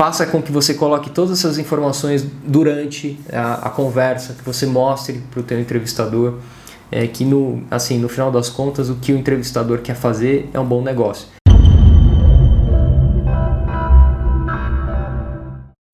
faça com que você coloque todas essas informações durante a, a conversa, que você mostre para o teu entrevistador é, que no, assim, no final das contas o que o entrevistador quer fazer é um bom negócio.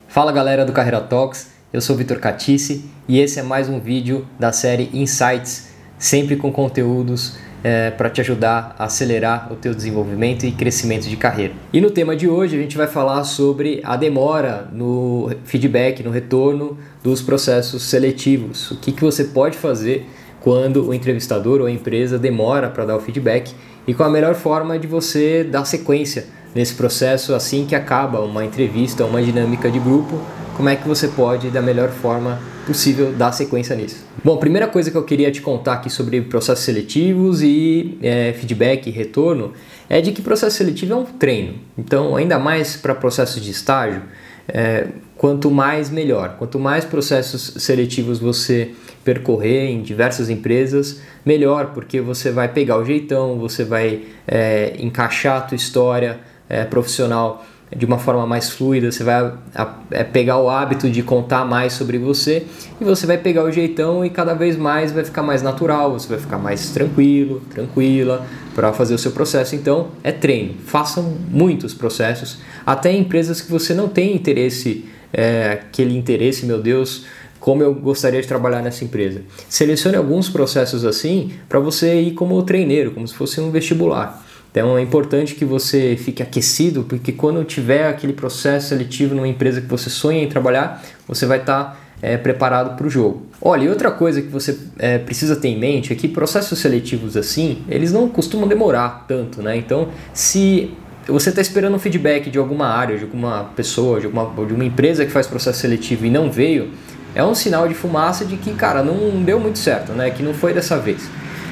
Fala galera do Carreira Talks, eu sou Vitor Catice e esse é mais um vídeo da série Insights, sempre com conteúdos é, para te ajudar a acelerar o teu desenvolvimento e crescimento de carreira. E no tema de hoje a gente vai falar sobre a demora no feedback, no retorno dos processos seletivos. O que, que você pode fazer quando o entrevistador ou a empresa demora para dar o feedback e qual a melhor forma de você dar sequência nesse processo assim que acaba uma entrevista, uma dinâmica de grupo, como é que você pode, da melhor forma possível, dar sequência nisso. Bom, primeira coisa que eu queria te contar aqui sobre processos seletivos e é, feedback e retorno é de que processo seletivo é um treino. Então, ainda mais para processos de estágio, é, quanto mais melhor. Quanto mais processos seletivos você percorrer em diversas empresas, melhor, porque você vai pegar o jeitão, você vai é, encaixar a tua história, é, profissional de uma forma mais fluida, você vai a, a, é, pegar o hábito de contar mais sobre você e você vai pegar o jeitão e cada vez mais vai ficar mais natural, você vai ficar mais tranquilo, tranquila para fazer o seu processo. Então é treino, façam muitos processos, até em empresas que você não tem interesse, é, aquele interesse, meu Deus, como eu gostaria de trabalhar nessa empresa. Selecione alguns processos assim para você ir como treineiro, como se fosse um vestibular. Então é importante que você fique aquecido, porque quando tiver aquele processo seletivo numa empresa que você sonha em trabalhar, você vai estar tá, é, preparado para o jogo. Olha, e outra coisa que você é, precisa ter em mente é que processos seletivos assim, eles não costumam demorar tanto, né? Então, se você está esperando um feedback de alguma área, de alguma pessoa, de, alguma, de uma empresa que faz processo seletivo e não veio, é um sinal de fumaça de que, cara, não deu muito certo, né? Que não foi dessa vez.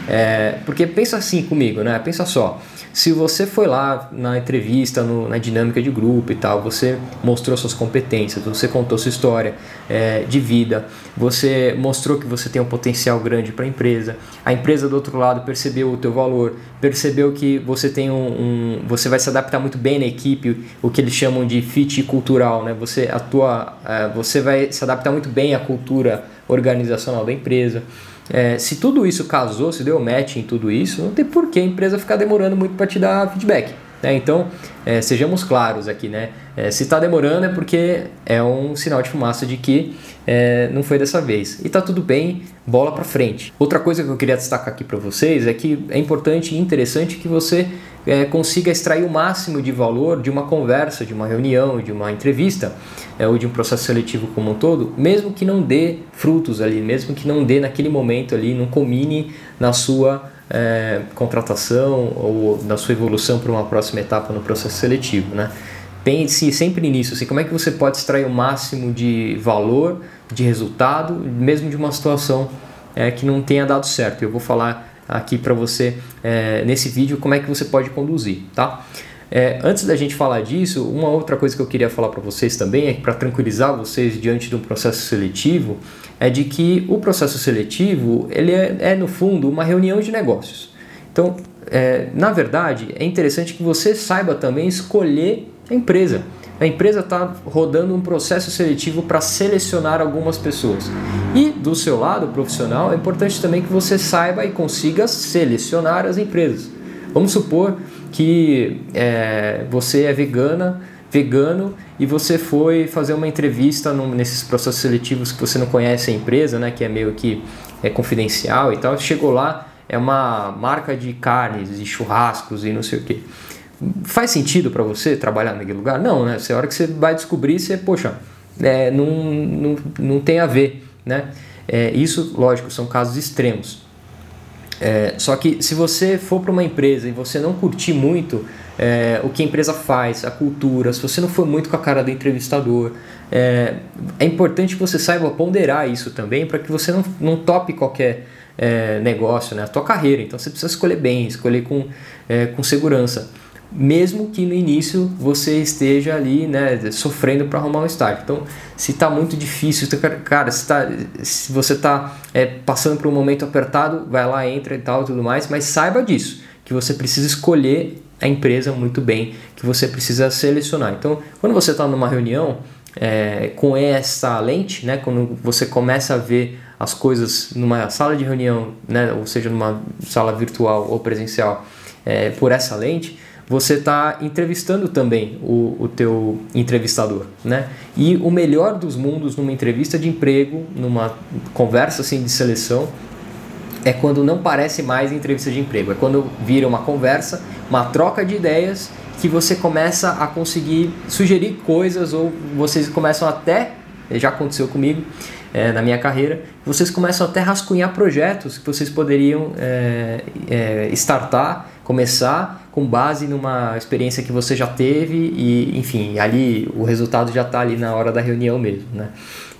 É, porque pensa assim comigo, né? Pensa só. Se você foi lá na entrevista, no, na dinâmica de grupo e tal, você mostrou suas competências, você contou sua história é, de vida, você mostrou que você tem um potencial grande para a empresa, a empresa do outro lado percebeu o teu valor, percebeu que você tem um, um, você vai se adaptar muito bem na equipe, o que eles chamam de fit cultural, né? Você atua, é, você vai se adaptar muito bem à cultura organizacional da empresa. É, se tudo isso casou, se deu match em tudo isso, não tem por que a empresa ficar demorando muito para te dar feedback. Né? Então, é, sejamos claros aqui, né? É, se está demorando é porque é um sinal de fumaça de que é, não foi dessa vez. E tá tudo bem, bola para frente. Outra coisa que eu queria destacar aqui para vocês é que é importante e interessante que você é, consiga extrair o máximo de valor de uma conversa, de uma reunião, de uma entrevista é, ou de um processo seletivo como um todo, mesmo que não dê frutos ali, mesmo que não dê naquele momento ali, não combine na sua é, contratação ou na sua evolução para uma próxima etapa no processo seletivo, né? Pense sempre nisso, assim, como é que você pode extrair o máximo de valor, de resultado, mesmo de uma situação é, que não tenha dado certo. Eu vou falar aqui para você é, nesse vídeo como é que você pode conduzir, tá? É, antes da gente falar disso, uma outra coisa que eu queria falar para vocês também é para tranquilizar vocês diante de um processo seletivo é de que o processo seletivo ele é, é no fundo uma reunião de negócios. Então, é, na verdade, é interessante que você saiba também escolher a empresa. A empresa está rodando um processo seletivo para selecionar algumas pessoas. E do seu lado profissional, é importante também que você saiba e consiga selecionar as empresas. Vamos supor que é, você é vegana, vegano e você foi fazer uma entrevista nesses processos seletivos que você não conhece a empresa, né, que é meio que é confidencial e tal. Chegou lá, é uma marca de carnes e churrascos e não sei o que. Faz sentido para você trabalhar naquele lugar? Não, né? Você, a hora que você vai descobrir, você, poxa, é, não, não, não tem a ver, né? É, isso, lógico, são casos extremos. É, só que se você for para uma empresa e você não curtir muito é, o que a empresa faz, a cultura, se você não for muito com a cara do entrevistador, é, é importante que você saiba ponderar isso também para que você não, não tope qualquer é, negócio, né, a tua carreira. Então você precisa escolher bem, escolher com, é, com segurança mesmo que no início você esteja ali, né, sofrendo para arrumar um estágio. Então, se está muito difícil, cara, se, tá, se você está é, passando por um momento apertado, vai lá, entra e tal, tudo mais, mas saiba disso, que você precisa escolher a empresa muito bem que você precisa selecionar. Então, quando você está numa reunião é, com essa lente, né, quando você começa a ver as coisas numa sala de reunião, né, ou seja, numa sala virtual ou presencial, é, por essa lente, você está entrevistando também o, o teu entrevistador, né? E o melhor dos mundos numa entrevista de emprego, numa conversa assim de seleção, é quando não parece mais entrevista de emprego, é quando vira uma conversa, uma troca de ideias que você começa a conseguir sugerir coisas ou vocês começam até, já aconteceu comigo é, na minha carreira, vocês começam até a rascunhar projetos que vocês poderiam é, é, startar, começar com base numa experiência que você já teve e, enfim, ali o resultado já está ali na hora da reunião mesmo, né?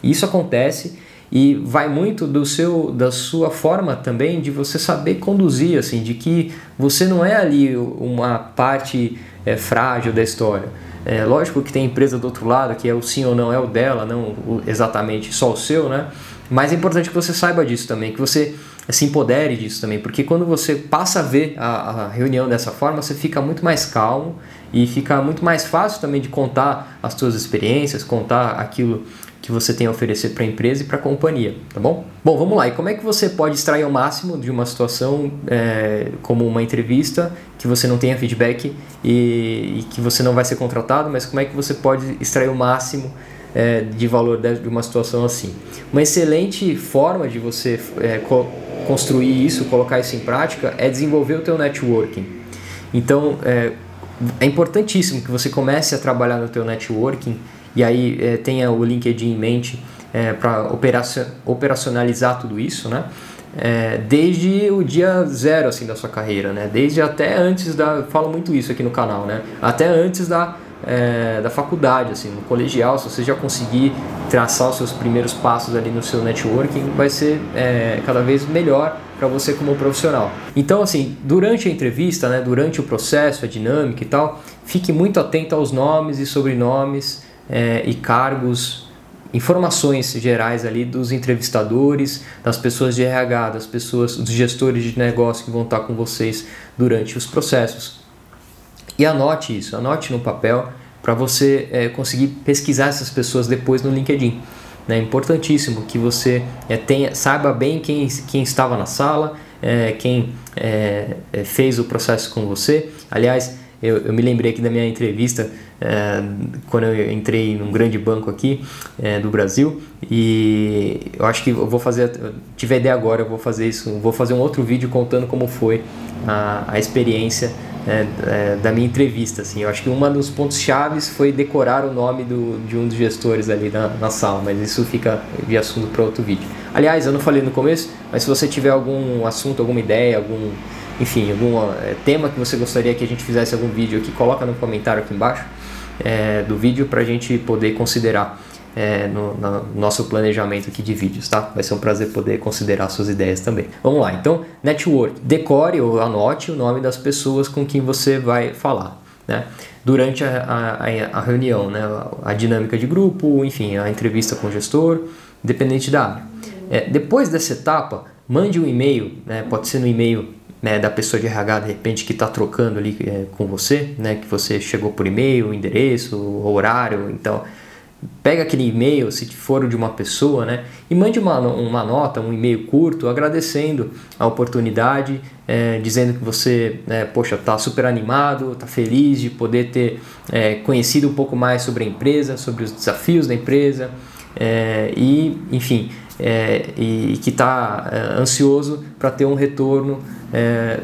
Isso acontece e vai muito do seu da sua forma também de você saber conduzir assim de que você não é ali uma parte é, frágil da história é, lógico que tem empresa do outro lado que é o sim ou não é o dela não exatamente só o seu né mas é importante que você saiba disso também que você se empodere disso também porque quando você passa a ver a, a reunião dessa forma você fica muito mais calmo e fica muito mais fácil também de contar as suas experiências contar aquilo que você tem a oferecer para a empresa e para a companhia, tá bom? Bom, vamos lá. E como é que você pode extrair o máximo de uma situação é, como uma entrevista que você não tenha feedback e, e, que você não vai ser contratado, mas como é que você pode extrair o máximo é, de valor de uma situação assim? Uma excelente forma de você é, co construir isso, colocar isso em prática, é desenvolver o teu networking. Então, é, é importantíssimo que você comece a trabalhar no teu networking e aí é, tenha o LinkedIn em mente é, para operacionalizar tudo isso, né? É, desde o dia zero assim da sua carreira, né? Desde até antes da, falo muito isso aqui no canal, né? Até antes da é, da faculdade, assim, no colegial, se você já conseguir traçar os seus primeiros passos ali no seu networking, vai ser é, cada vez melhor para você como profissional. Então, assim, durante a entrevista, né, durante o processo, a dinâmica e tal, fique muito atento aos nomes e sobrenomes é, e cargos, informações gerais ali dos entrevistadores, das pessoas de RH, das pessoas, dos gestores de negócio que vão estar com vocês durante os processos. E anote isso, anote no papel para você é, conseguir pesquisar essas pessoas depois no LinkedIn. É importantíssimo que você é, tenha, saiba bem quem, quem estava na sala, é, quem é, é, fez o processo com você. Aliás, eu, eu me lembrei aqui da minha entrevista é, quando eu entrei num grande banco aqui é, do Brasil e eu acho que eu vou fazer, tive a ideia agora, eu vou fazer isso, vou fazer um outro vídeo contando como foi a, a experiência é, é, da minha entrevista. Assim. Eu acho que um dos pontos chaves foi decorar o nome do, de um dos gestores ali na, na sala, mas isso fica de assunto para outro vídeo. Aliás, eu não falei no começo, mas se você tiver algum assunto, alguma ideia, algum enfim, algum é, tema que você gostaria que a gente fizesse algum vídeo aqui, coloca no comentário aqui embaixo é, do vídeo para a gente poder considerar é, no, no, nosso planejamento aqui de vídeos, tá? Vai ser um prazer poder considerar suas ideias também. Vamos lá, então, network. Decore ou anote o nome das pessoas com quem você vai falar, né? Durante a, a, a reunião, né? A dinâmica de grupo, enfim, a entrevista com o gestor, dependente da área. É, depois dessa etapa, mande um e-mail, né? pode ser no e-mail né, da pessoa de RH de repente que está trocando ali é, com você, né, que você chegou por e-mail, endereço, horário, então pega aquele e-mail, se for de uma pessoa, né, e mande uma, uma nota, um e-mail curto, agradecendo a oportunidade, é, dizendo que você, é, poxa, está super animado, está feliz de poder ter é, conhecido um pouco mais sobre a empresa, sobre os desafios da empresa, é, e, enfim, é, e, e, que está é, ansioso para ter um retorno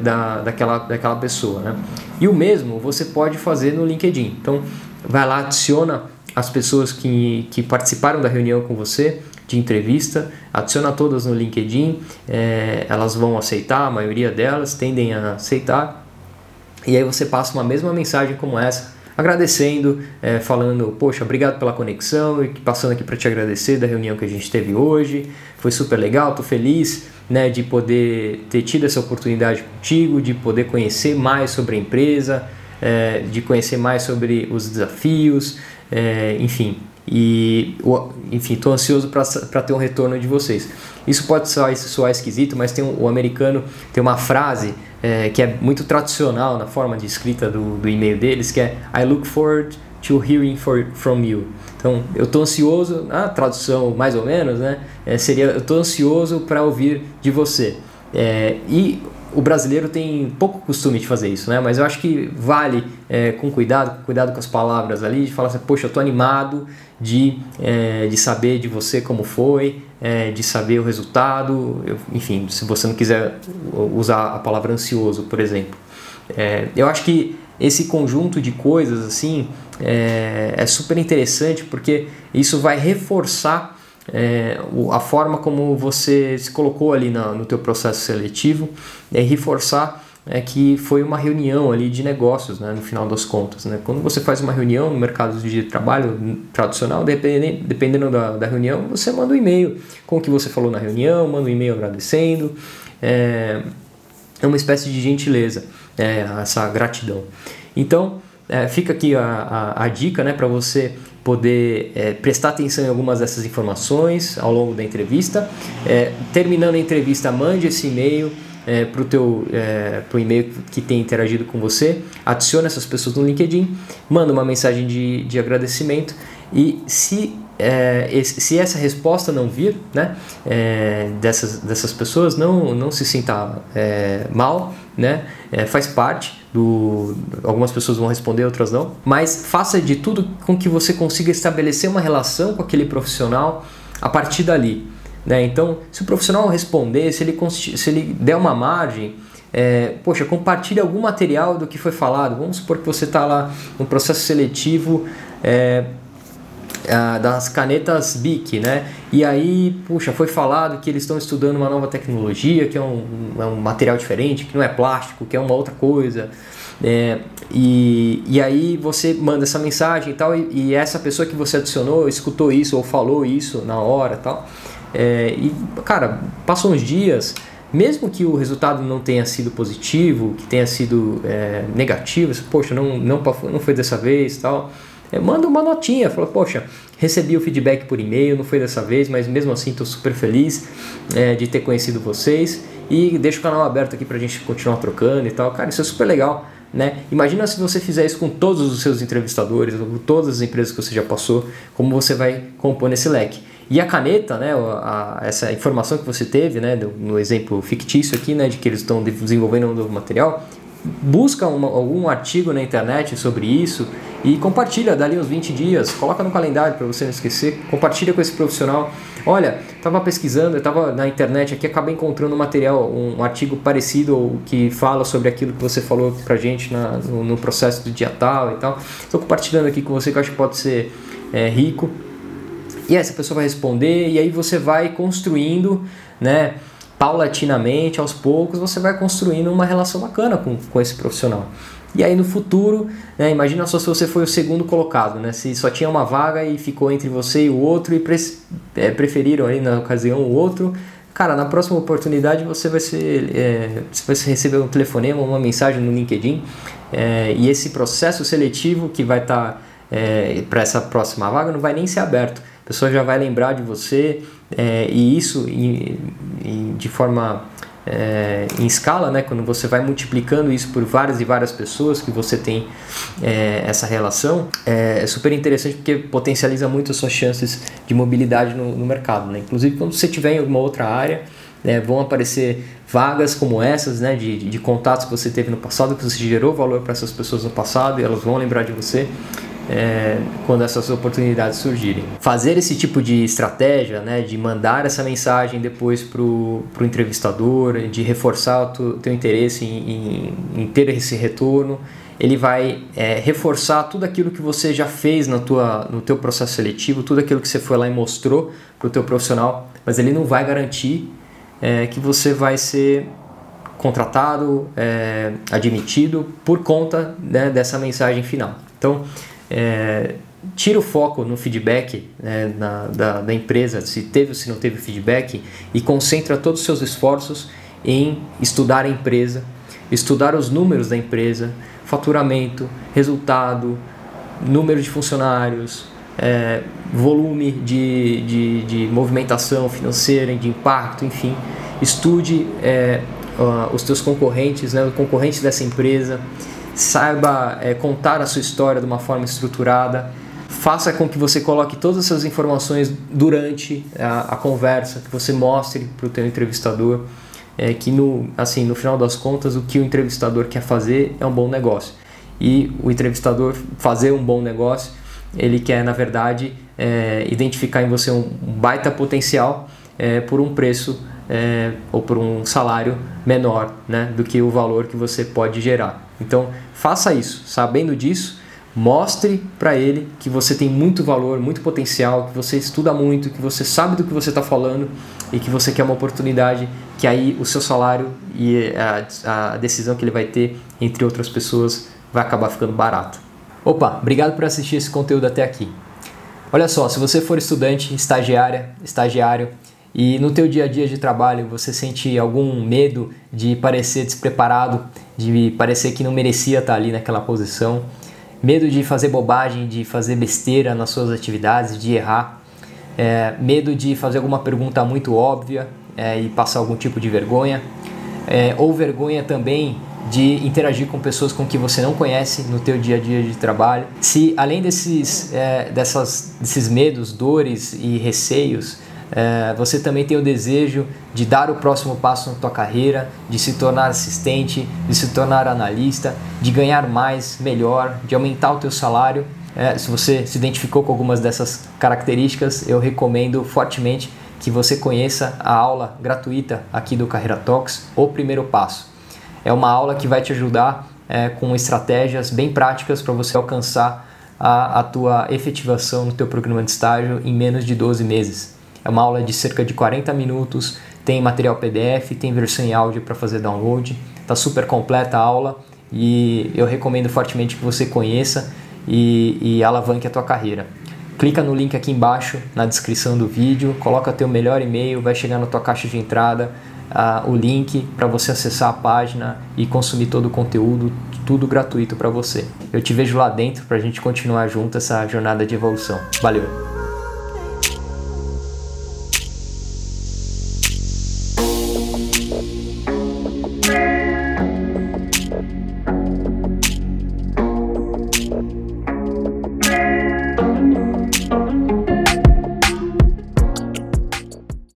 da, daquela, daquela pessoa. Né? E o mesmo você pode fazer no LinkedIn. Então, vai lá, adiciona as pessoas que, que participaram da reunião com você, de entrevista, adiciona todas no LinkedIn, é, elas vão aceitar, a maioria delas tendem a aceitar, e aí você passa uma mesma mensagem como essa, agradecendo, é, falando, poxa, obrigado pela conexão, e passando aqui para te agradecer da reunião que a gente teve hoje, foi super legal, tô feliz né, de poder ter tido essa oportunidade contigo, de poder conhecer mais sobre a empresa, é, de conhecer mais sobre os desafios, é, enfim. E, enfim, estou ansioso para ter um retorno de vocês. Isso pode soar, soar esquisito, mas tem um, o americano tem uma frase é, que é muito tradicional na forma de escrita do, do e-mail deles, que é I look forward to hearing for, from you. Então, eu estou ansioso, a tradução mais ou menos, né? É, seria eu estou ansioso para ouvir de você. É, e o brasileiro tem pouco costume de fazer isso, né? Mas eu acho que vale é, com cuidado, cuidado com as palavras ali, de falar assim, poxa, eu tô animado de, é, de saber de você como foi, é, de saber o resultado, eu, enfim, se você não quiser usar a palavra ansioso, por exemplo. É, eu acho que esse conjunto de coisas assim é, é super interessante porque isso vai reforçar é, a forma como você se colocou ali na, no teu processo seletivo é reforçar é que foi uma reunião ali de negócios, né, no final das contas. Né? Quando você faz uma reunião no mercado de trabalho tradicional, dependendo, dependendo da, da reunião, você manda um e-mail com o que você falou na reunião, manda um e-mail agradecendo. É, é uma espécie de gentileza, é, essa gratidão. Então, é, fica aqui a, a, a dica né, para você poder é, prestar atenção em algumas dessas informações ao longo da entrevista. É, terminando a entrevista, mande esse e-mail é, para o teu é, pro e-mail que tem interagido com você, adicione essas pessoas no LinkedIn, manda uma mensagem de, de agradecimento e se é, se essa resposta não vir né, é, dessas, dessas pessoas, não, não se sinta é, mal, né, é, faz parte do. Algumas pessoas vão responder, outras não, mas faça de tudo com que você consiga estabelecer uma relação com aquele profissional a partir dali. Né? Então, se o profissional responder, se ele, se ele der uma margem, é, poxa, compartilhe algum material do que foi falado. Vamos supor que você está lá no processo seletivo é, das canetas BIC, né? E aí, puxa, foi falado que eles estão estudando uma nova tecnologia, que é um, é um material diferente, que não é plástico, que é uma outra coisa. É, e, e aí você manda essa mensagem e tal, e, e, essa pessoa que você adicionou escutou isso ou falou isso na hora tal. É, e, cara, passam uns dias, mesmo que o resultado não tenha sido positivo, que tenha sido é, negativo, poxa, não, não, não foi dessa vez tal, é, manda uma notinha, fala, poxa, recebi o feedback por e-mail, não foi dessa vez, mas mesmo assim estou super feliz é, de ter conhecido vocês e deixa o canal aberto aqui para a gente continuar trocando e tal. Cara, isso é super legal. Né? Imagina se você fizer isso com todos os seus entrevistadores, com todas as empresas que você já passou, como você vai compor nesse leque. E a caneta, né, a, essa informação que você teve, né, no exemplo fictício aqui, né, de que eles estão desenvolvendo um novo material, busca uma, algum artigo na internet sobre isso e compartilha dali uns 20 dias, coloca no calendário para você não esquecer, compartilha com esse profissional. Olha, estava pesquisando, estava na internet aqui, acabei encontrando um material, um, artigo parecido ou que fala sobre aquilo que você falou pra gente na, no, no processo do dia tal e tal. Estou compartilhando aqui com você que eu acho que pode ser é, rico e essa pessoa vai responder e aí você vai construindo, né? Paulatinamente, aos poucos, você vai construindo uma relação bacana com, com esse profissional. E aí no futuro, né, imagina só se você foi o segundo colocado, né? Se só tinha uma vaga e ficou entre você e o outro e pre é, preferiram aí na ocasião o outro, cara, na próxima oportunidade você vai ser, é, você vai receber um telefonema, uma mensagem no LinkedIn é, e esse processo seletivo que vai estar tá, é, para essa próxima vaga não vai nem ser aberto pessoa já vai lembrar de você é, e isso de forma é, em escala, né? quando você vai multiplicando isso por várias e várias pessoas que você tem é, essa relação, é, é, super interessante porque potencializa muito as suas chances de mobilidade no, no mercado. Né? Inclusive, quando você tiver em alguma outra área, né, vão aparecer vagas como essas, né, de, de contatos que você teve no passado, que você gerou valor para essas pessoas no passado e elas vão lembrar de você é, quando essas oportunidades surgirem. Fazer esse tipo de estratégia, né, de mandar essa mensagem depois para o entrevistador, de reforçar o tu, teu interesse em, em, em, ter esse retorno, ele vai é, reforçar tudo aquilo que você já fez na tua, no teu processo seletivo, tudo aquilo que você foi lá e mostrou para o teu profissional, mas ele não vai garantir é, que você vai ser contratado, é, admitido por conta né, dessa mensagem final. Então, é, tira o foco no feedback né, na, da, da, empresa, se teve ou se não teve feedback, e concentra todos os seus esforços em estudar a empresa, estudar os números da empresa, faturamento, resultado, número de funcionários, é, volume de, de, de, movimentação financeira, de impacto, enfim. Estude é, os teus concorrentes, né, o concorrente dessa empresa, saiba é, contar a sua história de uma forma estruturada, faça com que você coloque todas essas informações durante a, a conversa, que você mostre para o teu entrevistador é, que no, assim, no final das contas o que o entrevistador quer fazer é um bom negócio e o entrevistador fazer um bom negócio ele quer na verdade é, identificar em você um, baita potencial é, por um preço é, ou por um salário menor né, do que o valor que você pode gerar. Então faça isso, sabendo disso, mostre para ele que você tem muito valor, muito potencial, que você estuda muito, que você sabe do que você está falando e que você quer uma oportunidade que aí o seu salário e a, a decisão que ele vai ter entre outras pessoas vai acabar ficando barato. Opa, obrigado por assistir esse conteúdo até aqui. Olha só, se você for estudante, estagiária, estagiário e no teu dia a dia de trabalho você sente algum medo de parecer despreparado, de parecer que não merecia estar ali naquela posição, medo de fazer bobagem, de fazer besteira nas suas atividades, de errar, é, medo de fazer alguma pergunta muito óbvia é, e passar algum tipo de vergonha, é, ou vergonha também de interagir com pessoas com que você não conhece no teu dia a dia de trabalho. Se além desses, é, dessas, desses medos, dores e receios, é, você também tem o desejo de dar o próximo passo na tua carreira, de se tornar assistente, de se tornar analista, de ganhar mais, melhor, de aumentar o teu salário. É, se você se identificou com algumas dessas características, eu recomendo fortemente que você conheça a aula gratuita aqui do Carreira Talks, o primeiro passo. É uma aula que vai te ajudar é, com estratégias bem práticas para você alcançar a, a tua efetivação no teu programa de estágio em menos de 12 meses. É uma aula de cerca de 40 minutos, tem material PDF, tem versão em áudio para fazer download. Está super completa a aula e eu recomendo fortemente que você conheça e, e alavanque a tua carreira. Clica no link aqui embaixo na descrição do vídeo, coloca teu melhor e-mail, vai chegar na tua caixa de entrada uh, o link para você acessar a página e consumir todo o conteúdo, tudo gratuito para você. Eu te vejo lá dentro para a gente continuar junto essa jornada de evolução. Valeu!